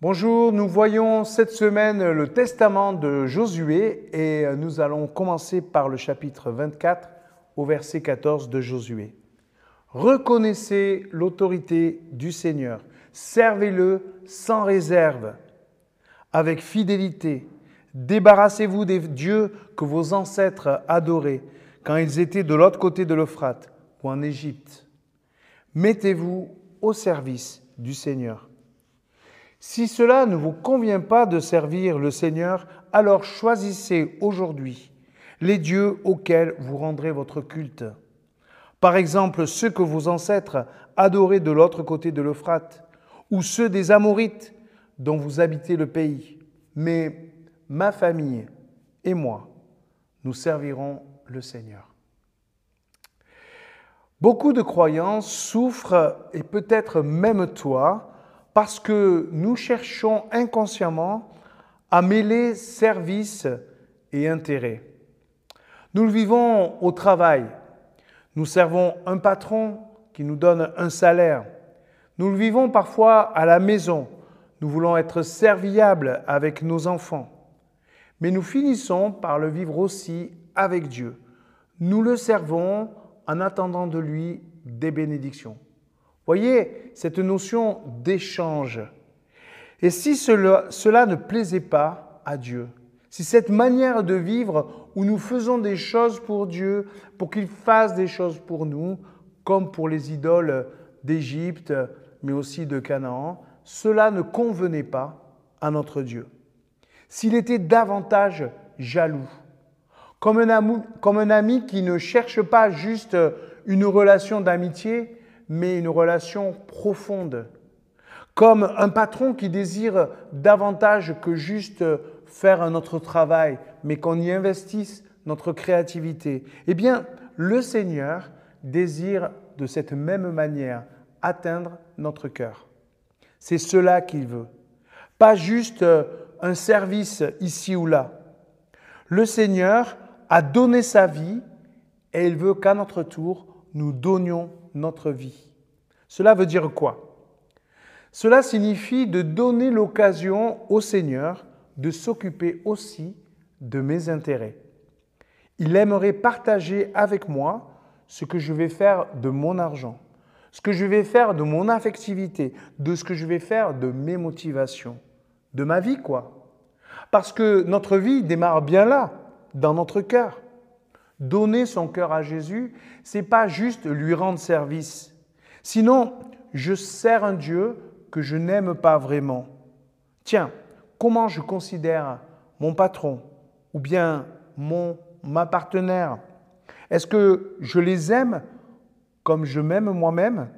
Bonjour, nous voyons cette semaine le testament de Josué et nous allons commencer par le chapitre 24 au verset 14 de Josué. Reconnaissez l'autorité du Seigneur, servez-le sans réserve, avec fidélité. Débarrassez-vous des dieux que vos ancêtres adoraient quand ils étaient de l'autre côté de l'Euphrate ou en Égypte. Mettez-vous au service du Seigneur. Si cela ne vous convient pas de servir le Seigneur, alors choisissez aujourd'hui les dieux auxquels vous rendrez votre culte. Par exemple, ceux que vos ancêtres adoraient de l'autre côté de l'Euphrate, ou ceux des Amorites dont vous habitez le pays. Mais ma famille et moi, nous servirons le Seigneur. Beaucoup de croyants souffrent, et peut-être même toi, parce que nous cherchons inconsciemment à mêler service et intérêt. Nous le vivons au travail. Nous servons un patron qui nous donne un salaire. Nous le vivons parfois à la maison. Nous voulons être serviables avec nos enfants. Mais nous finissons par le vivre aussi avec Dieu. Nous le servons en attendant de lui des bénédictions. Voyez cette notion d'échange. Et si cela, ne plaisait pas à Dieu, si cette manière de vivre où nous faisons des choses pour Dieu, pour qu'il fasse des choses pour nous, comme pour les idoles d'Égypte, mais aussi de Canaan, cela ne convenait pas à notre Dieu. S'il était davantage jaloux, comme un ami qui ne cherche pas juste une relation d'amitié, mais une relation profonde. Comme un patron qui désire davantage que juste faire notre travail, mais qu'on y investisse notre créativité. Eh bien, le Seigneur désire de cette même manière atteindre notre cœur. C'est cela qu'il veut. Pas juste un service ici ou là. Le Seigneur a donné sa vie et il veut qu'à notre tour, nous donnions notre vie. Cela veut dire quoi? Cela signifie de donner l'occasion au Seigneur de s'occuper aussi de mes intérêts. Il aimerait partager avec moi ce que je vais faire de mon argent, ce que je vais faire de mon affectivité, de ce que je vais faire de mes motivations, de ma vie quoi. Parce que notre vie démarre bien là, dans notre cœur. Donner son cœur à Jésus, c'est pas juste lui rendre service. Sinon, je sers un Dieu que je n'aime pas vraiment. Tiens, comment je considère mon patron ou bien mon ma partenaire? Est-ce que je les aime comme je m'aime moi-même?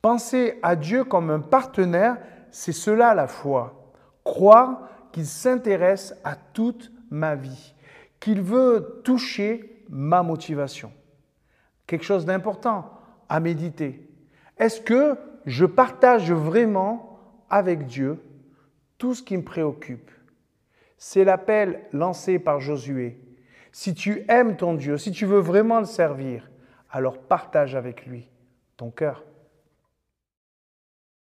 Penser à Dieu comme un partenaire, c'est cela la foi. Croire qu'il s'intéresse à toute ma vie qu'il veut toucher ma motivation. Quelque chose d'important à méditer. Est-ce que je partage vraiment avec Dieu tout ce qui me préoccupe? C'est l'appel lancé par Josué. Si tu aimes ton Dieu, si tu veux vraiment le servir, alors partage avec lui ton cœur.